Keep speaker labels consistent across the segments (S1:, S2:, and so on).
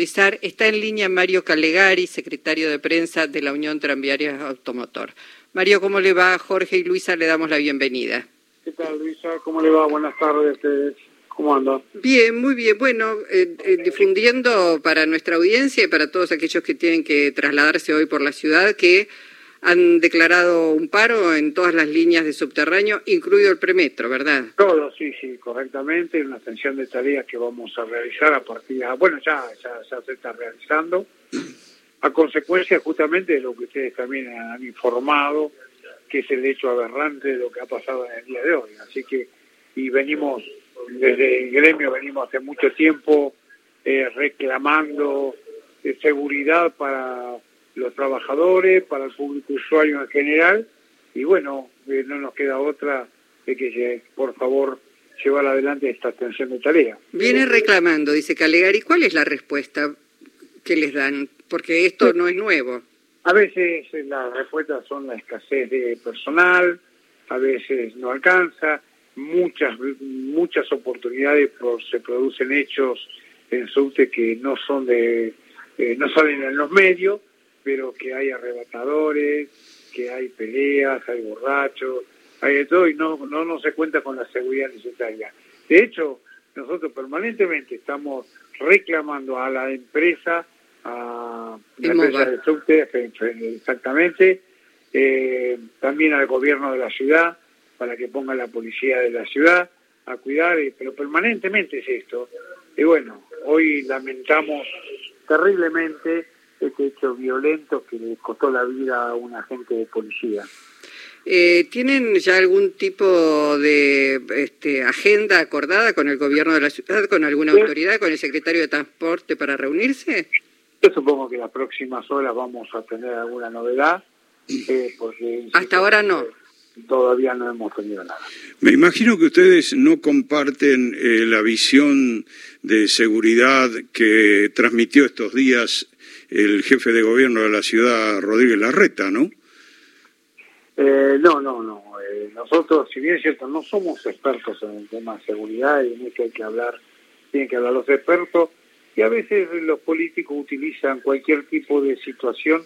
S1: Está en línea Mario Calegari, secretario de prensa de la Unión Tranviaria Automotor. Mario, ¿cómo le va? Jorge y Luisa le damos la bienvenida.
S2: ¿Qué tal, Luisa? ¿Cómo le va? Buenas tardes. ¿Cómo anda?
S1: Bien, muy bien. Bueno, eh, eh, difundiendo para nuestra audiencia y para todos aquellos que tienen que trasladarse hoy por la ciudad que han declarado un paro en todas las líneas de subterráneo, incluido el premetro, ¿verdad?
S2: Todo, sí, sí, correctamente. Una extensión de tareas que vamos a realizar a partir de... Bueno, ya, ya, se está realizando. A consecuencia justamente de lo que ustedes también han informado, que es el hecho aberrante de lo que ha pasado en el día de hoy. Así que, y venimos, desde el gremio venimos hace mucho tiempo eh, reclamando eh, seguridad para los trabajadores, para el público usuario en general, y bueno, eh, no nos queda otra de que, por favor, llevar adelante esta extensión de tarea.
S1: Viene reclamando, dice Calegari, ¿cuál es la respuesta que les dan? Porque esto no es nuevo.
S2: A veces las respuestas son la escasez de personal, a veces no alcanza, muchas muchas oportunidades se producen hechos en subte que no son de eh, no salen en los medios pero que hay arrebatadores, que hay peleas, hay borrachos, hay de todo y no, no, no se cuenta con la seguridad necesaria. De hecho, nosotros permanentemente estamos reclamando a la empresa, a la empresa de subte, exactamente, eh, también al gobierno de la ciudad, para que ponga la policía de la ciudad a cuidar, eh, pero permanentemente es esto. Y bueno, hoy lamentamos terriblemente este hecho violento que le costó la vida a un agente de policía.
S1: Eh, ¿Tienen ya algún tipo de este, agenda acordada con el gobierno de la ciudad, con alguna autoridad, con el secretario de Transporte para reunirse?
S2: Yo supongo que las próximas horas vamos a tener alguna novedad. Eh, porque,
S1: Hasta ahora no.
S2: Todavía no hemos tenido nada.
S3: Me imagino que ustedes no comparten eh, la visión de seguridad que transmitió estos días el jefe de gobierno de la ciudad, Rodríguez Larreta, ¿no?
S2: Eh, no, no, no. Eh, nosotros, si bien es cierto, no somos expertos en el tema de seguridad y en eso hay que hablar, tienen que hablar los expertos, y a veces los políticos utilizan cualquier tipo de situación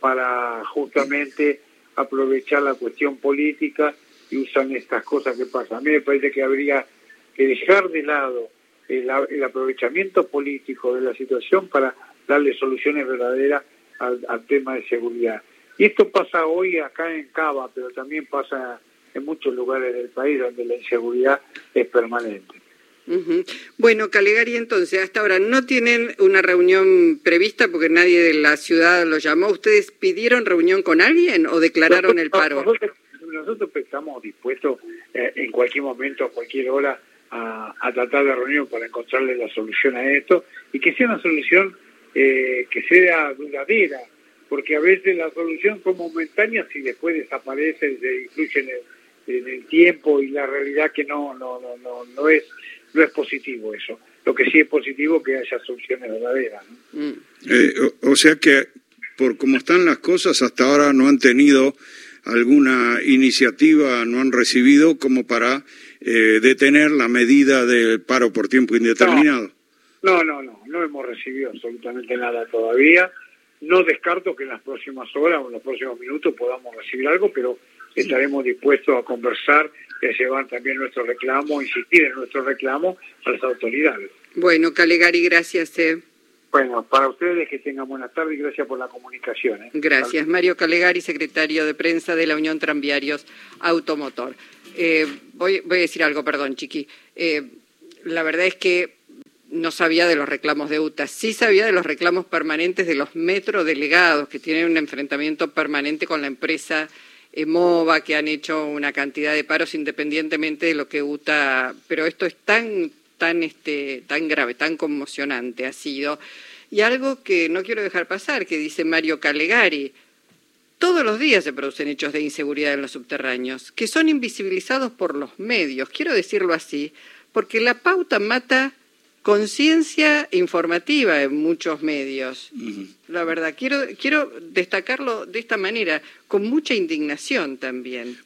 S2: para justamente aprovechar la cuestión política y usan estas cosas que pasan. A mí me parece que habría que dejar de lado el aprovechamiento político de la situación para darle soluciones verdaderas al, tema de seguridad. Y esto pasa hoy acá en Cava, pero también pasa en muchos lugares del país donde la inseguridad es permanente.
S1: Bueno, Calegari, entonces, hasta ahora no tienen una reunión prevista porque nadie de la ciudad lo llamó. ¿Ustedes pidieron reunión con alguien o declararon el paro?
S2: Nosotros, estamos dispuestos eh, en cualquier momento, a cualquier hora, a, a tratar de reunión para encontrarle la solución a esto y que sea una solución eh, que sea duradera, porque a veces las soluciones son momentáneas y después desaparecen, se incluyen en, el tiempo y la realidad que no, no, no, no, no es no es positivo eso. Lo que sí es positivo es que haya soluciones verdaderas.
S3: Mm. Eh, o, sea que, por cómo están las cosas, hasta ahora no han tenido alguna iniciativa, no han recibido como para eh, detener la medida del paro por tiempo indeterminado.
S2: No, no, no, no hemos recibido absolutamente nada todavía. No descarto que en las próximas horas o en los próximos minutos podamos recibir algo, pero estaremos dispuestos a conversar a llevar también nuestro reclamo, insistir en nuestro reclamo a las autoridades.
S1: Bueno, Calegari, gracias. Eh.
S2: Bueno, para ustedes que tengan buena tarde y gracias por la comunicación. Eh.
S1: Gracias. Mario Calegari, secretario de prensa de la Unión Tranviarios Automotor. Eh, voy, voy, a decir algo, perdón, Chiqui. la verdad es que no sabía de los reclamos de UTA, sí sabía de los reclamos permanentes de los metrodelegados que tienen un enfrentamiento permanente con la empresa EMOVA, que han hecho una cantidad de paros independientemente de lo que UTA, pero esto es tan, tan, este, tan grave, tan conmocionante ha sido. Y algo que no quiero dejar pasar, que dice Mario Calegari, todos los días se producen hechos de inseguridad en los subterráneos, que son invisibilizados por los medios, quiero decirlo así, porque la pauta mata conciencia informativa en muchos medios. La verdad, quiero, quiero destacarlo de esta manera, con mucha indignación también.